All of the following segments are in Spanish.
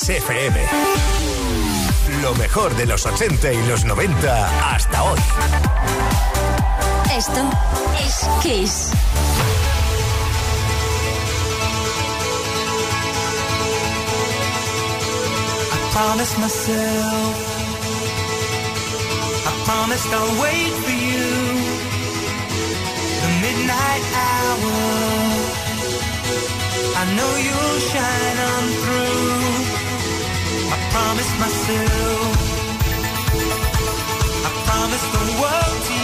Kiss FM. Lo mejor de los 80 y los 90 hasta hoy. Esto es Kiss. I promise myself. I promised I'll wait for you. The midnight hour. I know you'll shine on through. I promise myself. I promise the world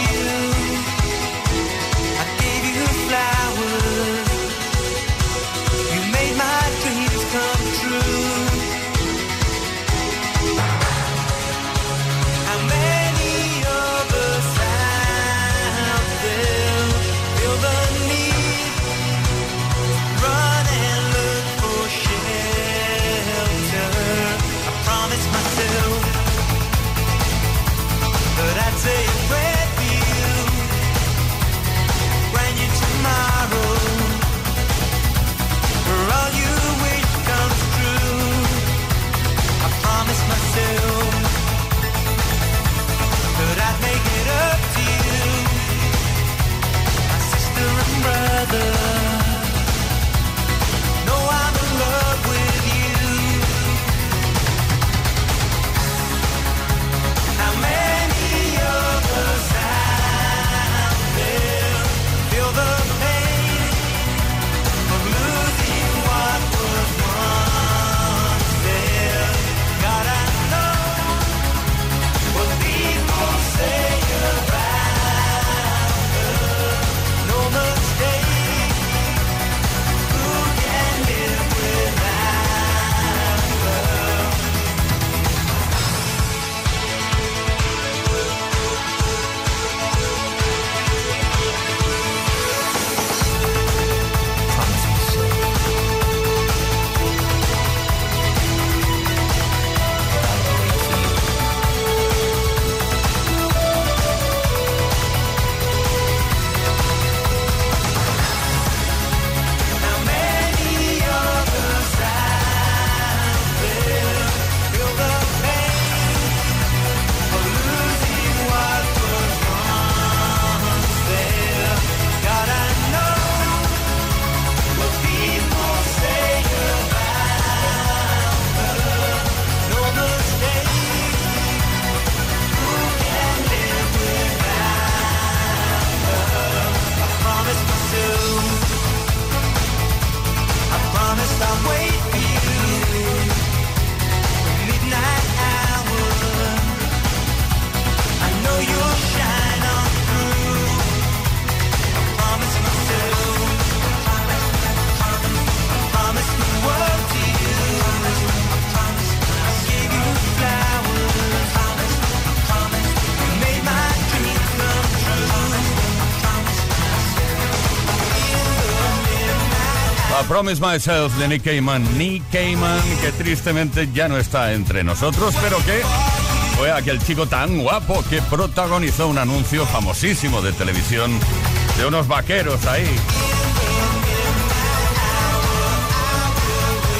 Promise Myself de Nick Cayman. Nick Cayman, que tristemente ya no está entre nosotros, pero que fue aquel chico tan guapo que protagonizó un anuncio famosísimo de televisión de unos vaqueros ahí.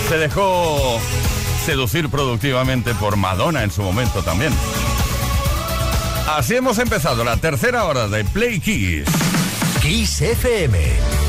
Se dejó seducir productivamente por Madonna en su momento también. Así hemos empezado la tercera hora de Play Kiss. Kiss FM.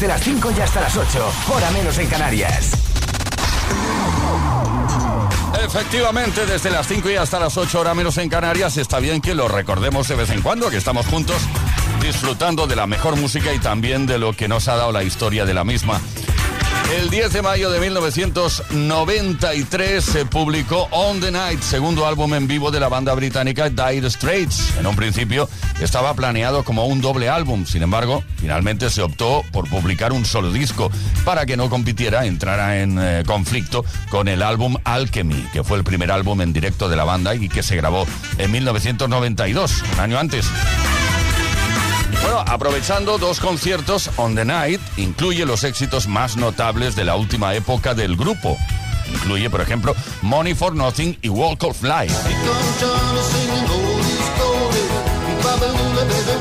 Desde las 5 y hasta las 8. Hora menos en Canarias. Efectivamente, desde las 5 y hasta las 8 horas menos en Canarias, está bien que lo recordemos de vez en cuando, que estamos juntos disfrutando de la mejor música y también de lo que nos ha dado la historia de la misma. El 10 de mayo de 1993 se publicó On the Night, segundo álbum en vivo de la banda británica Dire Straits. En un principio estaba planeado como un doble álbum, sin embargo, finalmente se optó por publicar un solo disco para que no compitiera, entrara en eh, conflicto con el álbum Alchemy, que fue el primer álbum en directo de la banda y que se grabó en 1992, un año antes. Bueno, aprovechando dos conciertos, On the Night incluye los éxitos más notables de la última época del grupo. Incluye, por ejemplo, Money for Nothing y Walk of Life.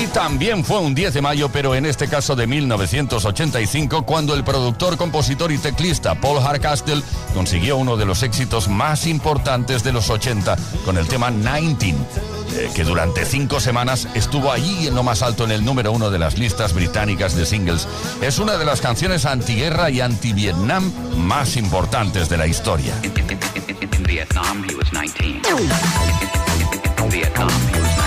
Y también fue un 10 de mayo, pero en este caso de 1985, cuando el productor, compositor y teclista Paul Hardcastle consiguió uno de los éxitos más importantes de los 80 con el tema 19, eh, que durante cinco semanas estuvo allí en lo más alto en el número uno de las listas británicas de singles. Es una de las canciones antiguerra y anti-Vietnam más importantes de la historia. In, in, in, in Vietnam, he was 19. In Vietnam, he was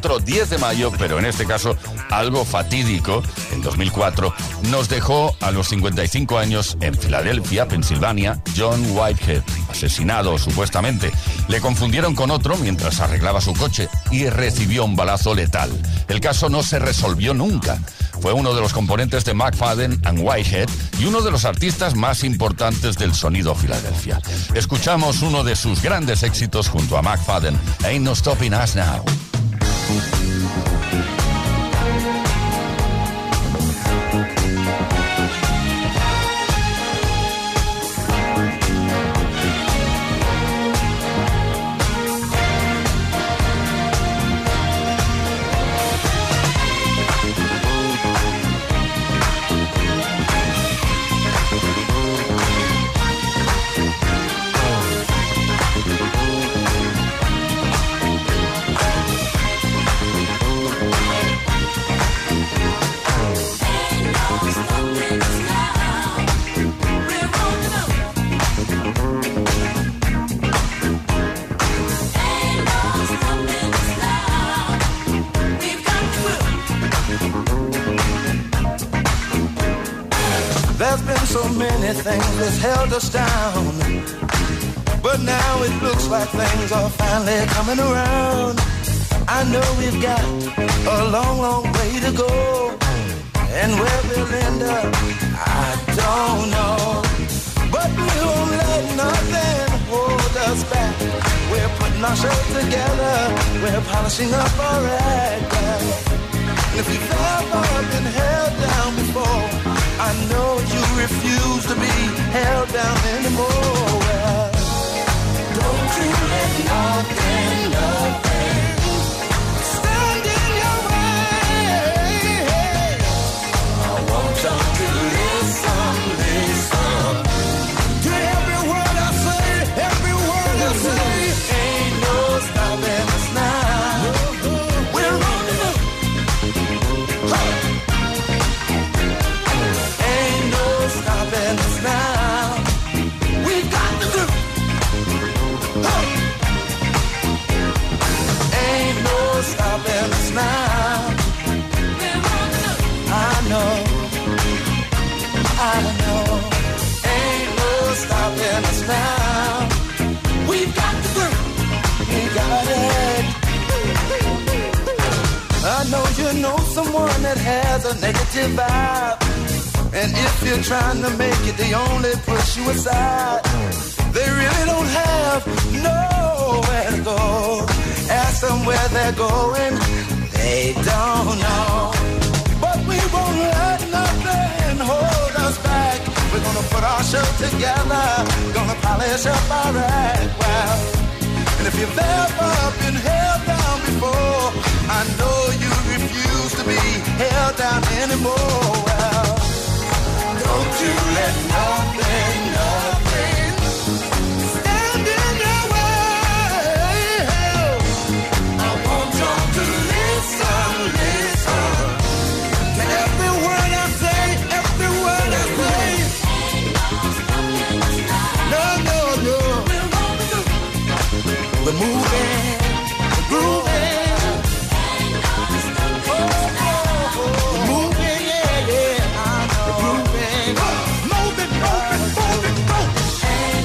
otro 10 de mayo, pero en este caso algo fatídico, en 2004, nos dejó a los 55 años en Filadelfia, Pensilvania, John Whitehead, asesinado supuestamente. Le confundieron con otro mientras arreglaba su coche y recibió un balazo letal. El caso no se resolvió nunca. Fue uno de los componentes de McFadden and Whitehead y uno de los artistas más importantes del sonido Filadelfia. Escuchamos uno de sus grandes éxitos junto a McFadden, Ain't No Stopping Us Now. Música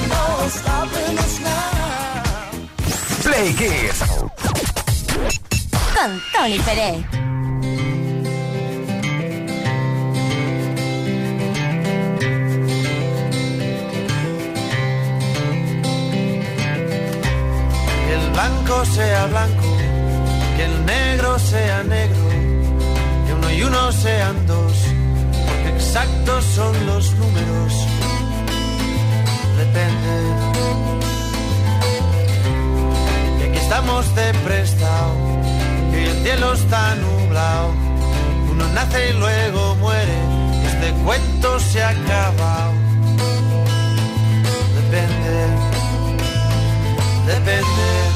no stopping us now. Play Kids. Con Tony Pérez. Blanco sea blanco, que el negro sea negro, que uno y uno sean dos, porque exactos son los números. Depende. Y aquí estamos de prestado, hoy el cielo está nublado. Uno nace y luego muere, y este cuento se ha acabado. Depende depende,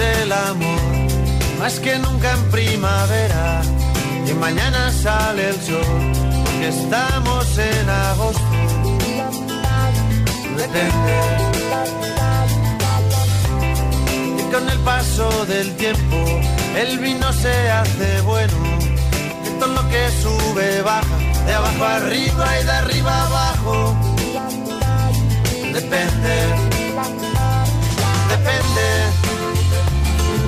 El amor, más que nunca en primavera. Y mañana sale el sol, porque estamos en agosto. Depende. Y con el paso del tiempo, el vino se hace bueno. Y todo lo que sube baja, de abajo arriba y de arriba abajo. Depende depende,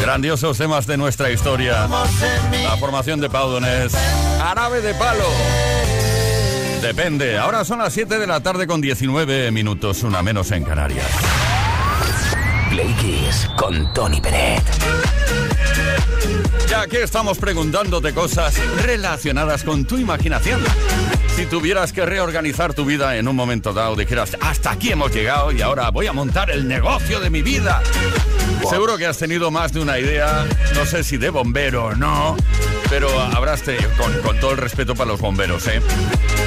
Grandiosos temas de nuestra historia. La formación de Pau Donés. Árabe de palo. Depende. Ahora son las 7 de la tarde con 19 minutos, una menos en Canarias. Play Kiss con Tony Peret. Ya que estamos preguntándote cosas relacionadas con tu imaginación. Si tuvieras que reorganizar tu vida en un momento dado, dijeras, hasta aquí hemos llegado y ahora voy a montar el negocio de mi vida. Seguro que has tenido más de una idea, no sé si de bombero o no, pero habrás tenido, con, con todo el respeto para los bomberos, ¿eh?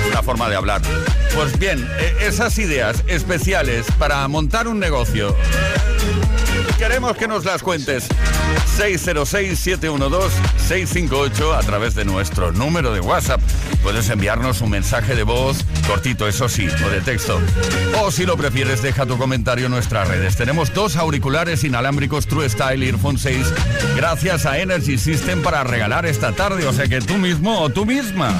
Una forma de hablar. Pues bien, eh, esas ideas especiales para montar un negocio, queremos que nos las cuentes. 606-712-658 a través de nuestro número de WhatsApp. Puedes enviarnos un mensaje de voz, cortito eso sí, o de texto. O si lo prefieres, deja tu comentario en nuestras redes. Tenemos dos auriculares inalámbricos True Style Earphone 6 gracias a Energy System para regalar esta tarde. O sea que tú mismo o tú misma.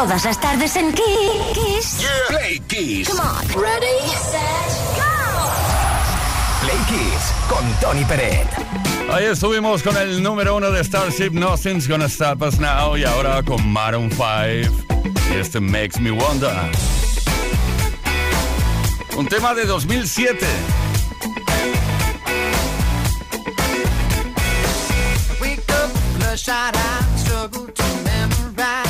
Todas las tardes en Kiss. Yeah. Play Kiss. Come on. Ready, set, go. Play Kiss con Tony Pérez. Ahí estuvimos con el número uno de Starship Nothing's Gonna Stop Us Now y ahora con Maroon 5 y este Makes Me Wonder. Un tema de 2007. Wake up, struggle to memorize.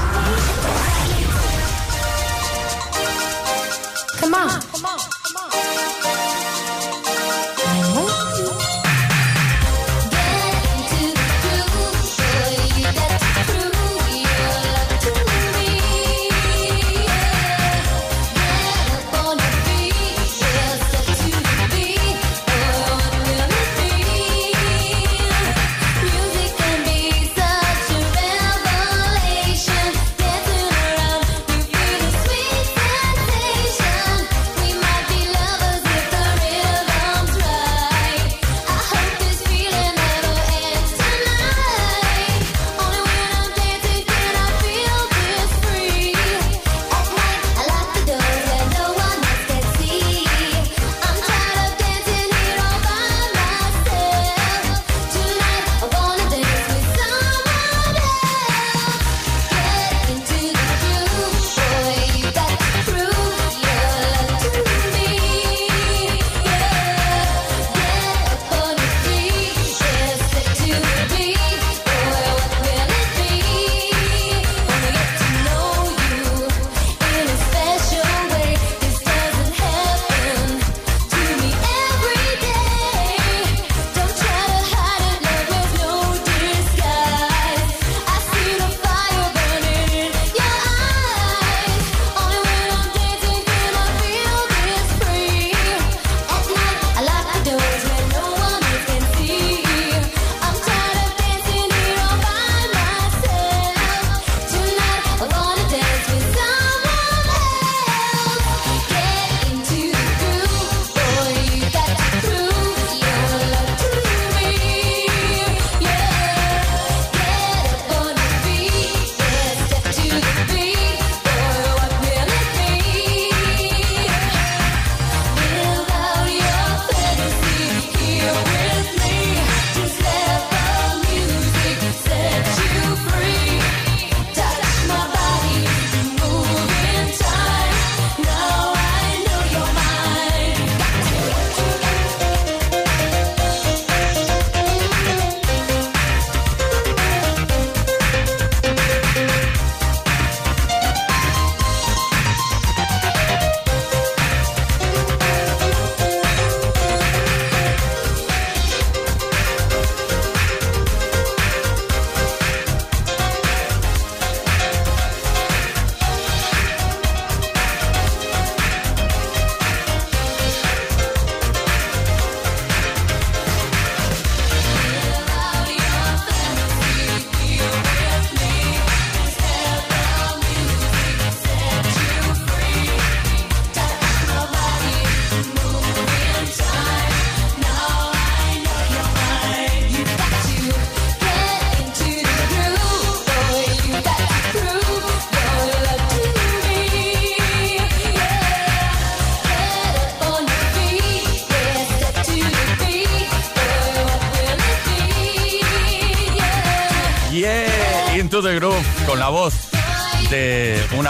Come on. Come on.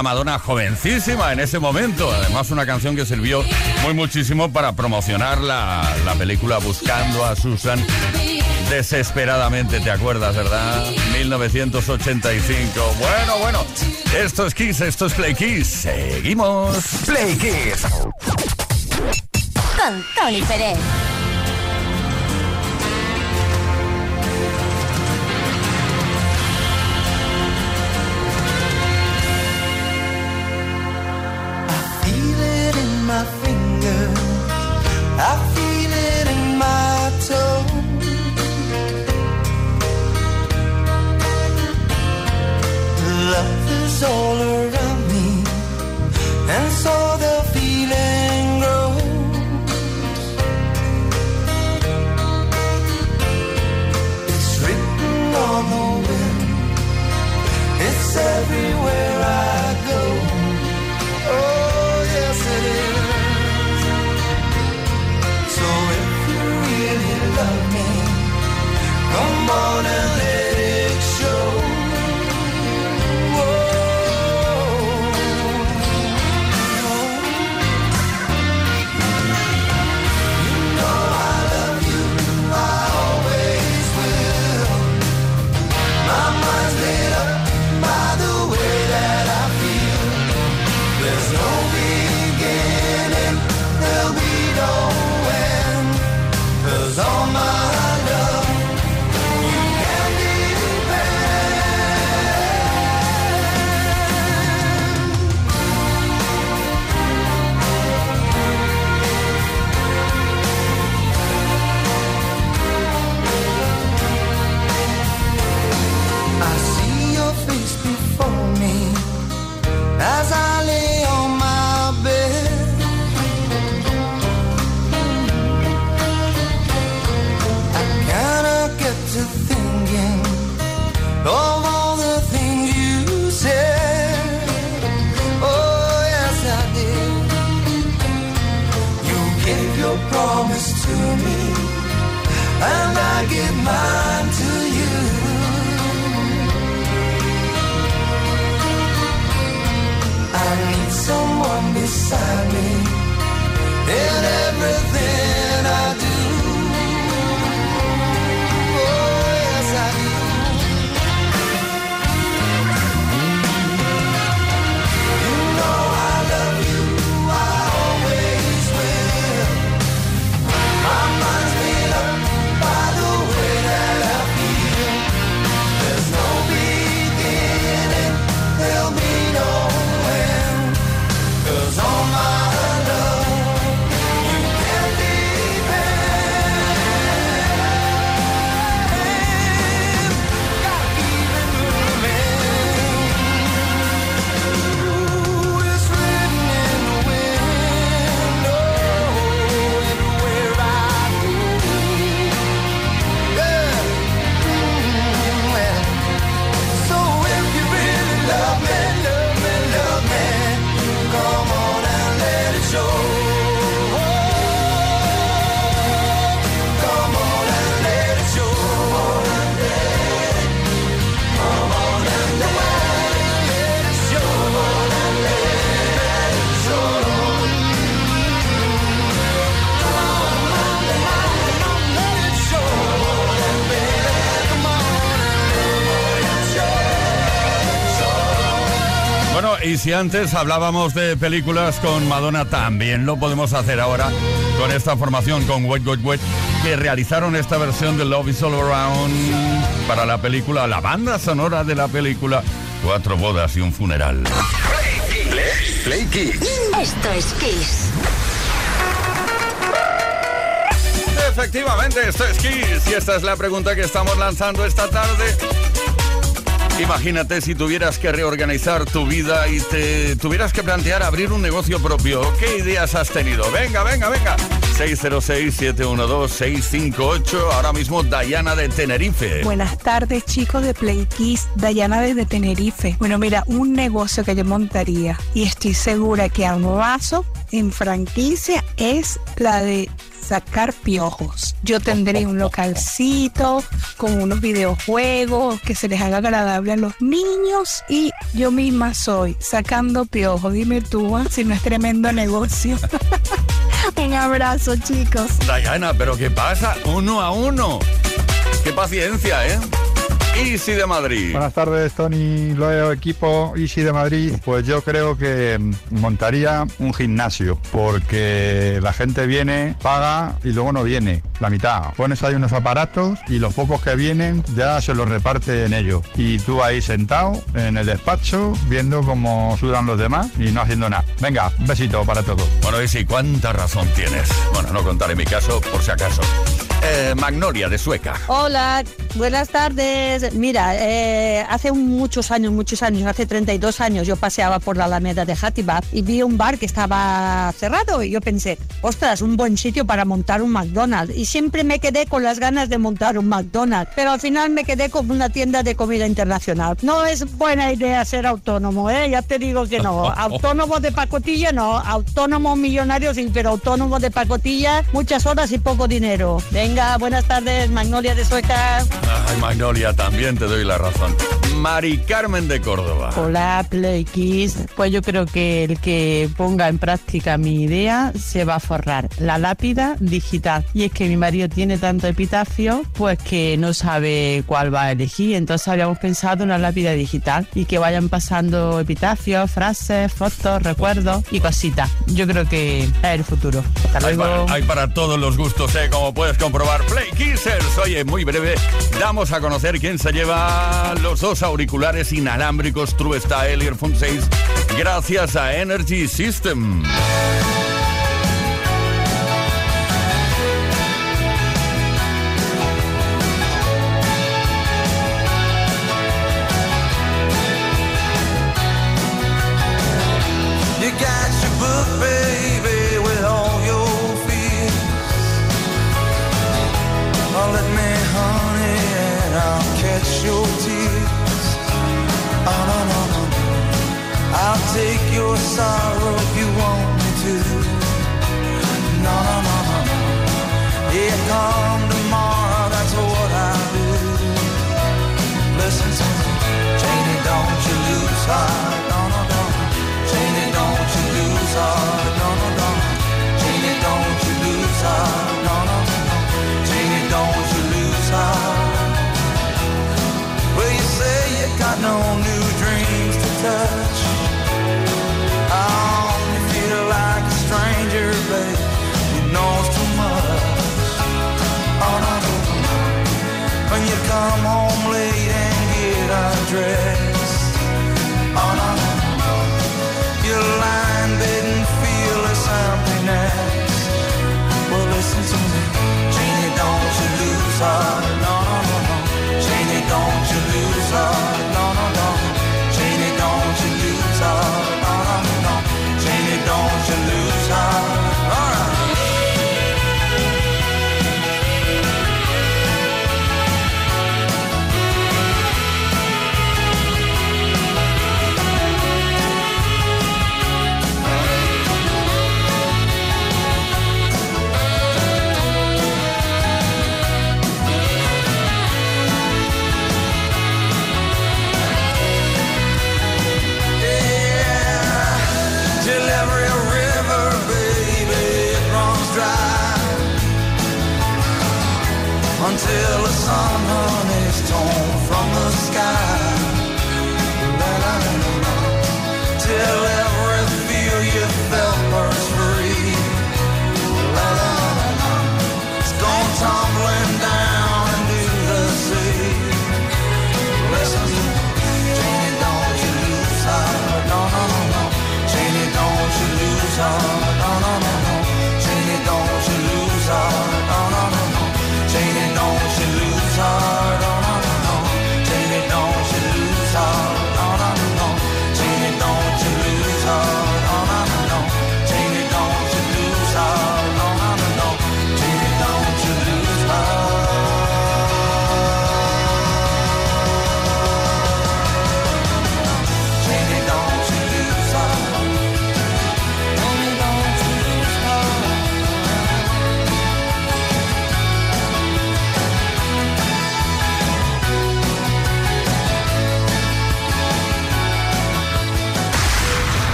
Una Madonna jovencísima en ese momento. Además, una canción que sirvió muy muchísimo para promocionar la, la película Buscando a Susan desesperadamente, ¿te acuerdas, verdad? 1985. Bueno, bueno, esto es Kiss, esto es Play Kiss. Seguimos. Play Kiss. Con Tony Pérez. Y si antes hablábamos de películas con Madonna, también lo podemos hacer ahora con esta formación, con Wet Wet Wet, que realizaron esta versión de Love is All Around para la película, la banda sonora de la película Cuatro bodas y un funeral. Play Kiss. Esto es Kiss. Efectivamente, esto es Kiss y esta es la pregunta que estamos lanzando esta tarde. Imagínate si tuvieras que reorganizar tu vida y te tuvieras que plantear abrir un negocio propio. ¿Qué ideas has tenido? Venga, venga, venga. 606-712-658. Ahora mismo Dayana de Tenerife. Buenas tardes chicos de Play Kiss, Dayana desde Tenerife. Bueno, mira, un negocio que yo montaría y estoy segura que a un vaso en franquicia es la de sacar piojos. Yo tendré un localcito con unos videojuegos que se les haga agradable a los niños y yo misma soy sacando piojos. Dime tú ¿ah? si no es tremendo negocio. un abrazo chicos. Dayana, ¿pero qué pasa? Uno a uno. Qué paciencia, ¿eh? Easy de Madrid. Buenas tardes, Tony Loeo, equipo Easy de Madrid. Pues yo creo que mm, montaría un gimnasio, porque la gente viene, paga y luego no viene, la mitad. Pones ahí unos aparatos y los pocos que vienen ya se los reparte en ellos. Y tú ahí sentado en el despacho, viendo cómo sudan los demás y no haciendo nada. Venga, un besito para todos. Bueno, Easy, ¿cuánta razón tienes? Bueno, no contaré mi caso por si acaso. Eh, Magnolia de Sueca. Hola, buenas tardes. Mira, eh, hace muchos años, muchos años, hace 32 años, yo paseaba por la Alameda de Hattibat y vi un bar que estaba cerrado y yo pensé, ostras, un buen sitio para montar un McDonald's. Y siempre me quedé con las ganas de montar un McDonald's, pero al final me quedé con una tienda de comida internacional. No es buena idea ser autónomo, ¿eh? Ya te digo que no. Autónomo de pacotilla, no. Autónomo millonario, sí, pero autónomo de pacotilla, muchas horas y poco dinero. Venga, buenas tardes, Magnolia de Sueca. Ay, Magnolia, también te doy la razón. Mari Carmen de Córdoba. Hola, Play Kiss. Pues yo creo que el que ponga en práctica mi idea se va a forrar. La lápida digital. Y es que mi marido tiene tanto epitafio, pues que no sabe cuál va a elegir. Entonces habíamos pensado en una lápida digital y que vayan pasando epitafios, frases, fotos, recuerdos y cositas. Yo creo que es el futuro. Hasta Hay luego. para, hay para todos los gustos, ¿eh? Como puedes comprobar. Play Kissers. Oye, muy breve, damos a conocer quién se lleva los dos auriculares inalámbricos True Style Earphone 6 gracias a Energy System.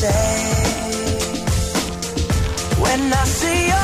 Say, when I see your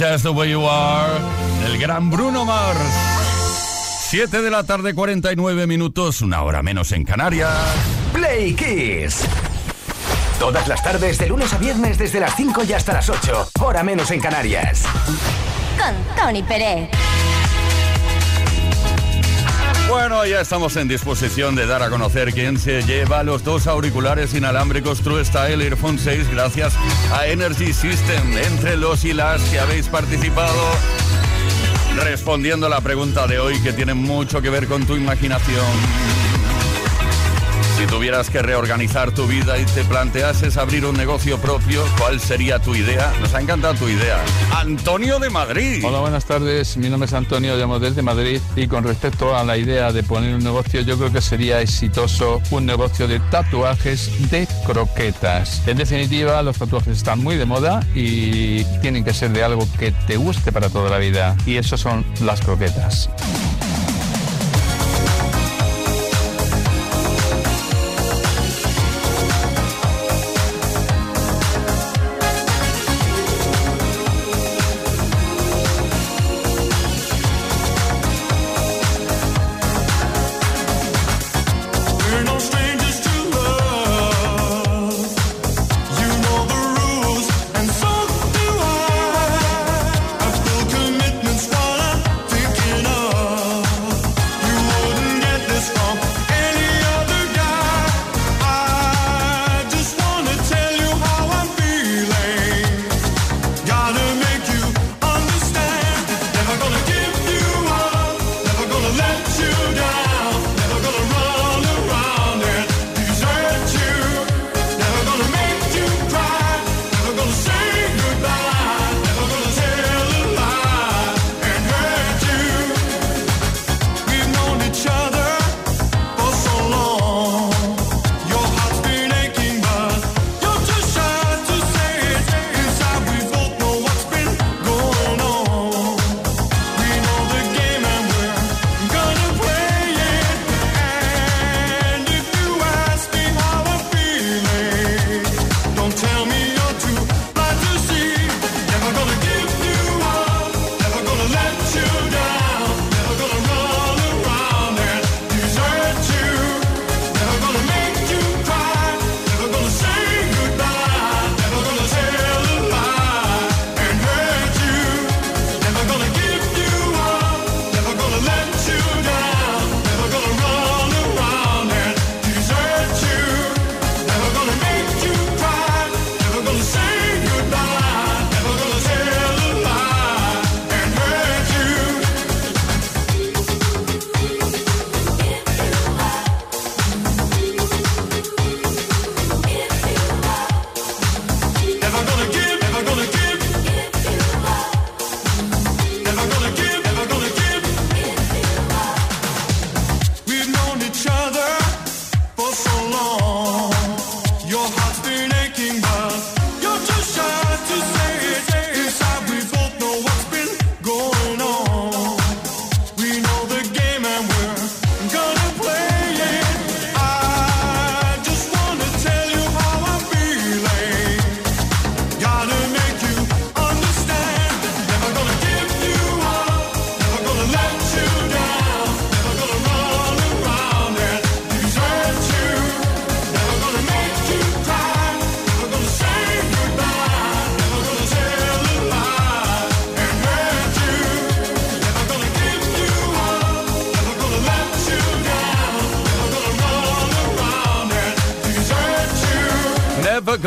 Just the way you are, el gran Bruno Mars. 7 de la tarde, 49 minutos, una hora menos en Canarias. Play Kiss. Todas las tardes, de lunes a viernes, desde las 5 y hasta las 8. Hora menos en Canarias. Con Tony Pérez. Bueno, ya estamos en disposición de dar a conocer quién se lleva los dos auriculares inalámbricos True Style Earphone 6 gracias a Energy System. Entre los y las que habéis participado respondiendo la pregunta de hoy que tiene mucho que ver con tu imaginación. Si tuvieras que reorganizar tu vida y te planteases abrir un negocio propio, ¿cuál sería tu idea? Nos ha encantado tu idea. Antonio de Madrid. Hola, buenas tardes. Mi nombre es Antonio, llamo desde Madrid y con respecto a la idea de poner un negocio, yo creo que sería exitoso un negocio de tatuajes de croquetas. En definitiva, los tatuajes están muy de moda y tienen que ser de algo que te guste para toda la vida y eso son las croquetas.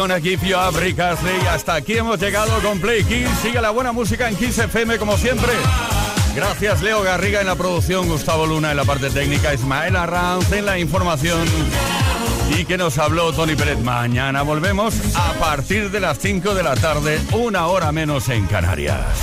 Gonna Give You Up, Hasta aquí hemos llegado con Play Kiss. Sigue la buena música en Kiss FM como siempre. Gracias Leo Garriga en la producción, Gustavo Luna en la parte técnica, Ismael Arranz en la información y que nos habló Tony Pérez. Mañana volvemos a partir de las 5 de la tarde, una hora menos en Canarias.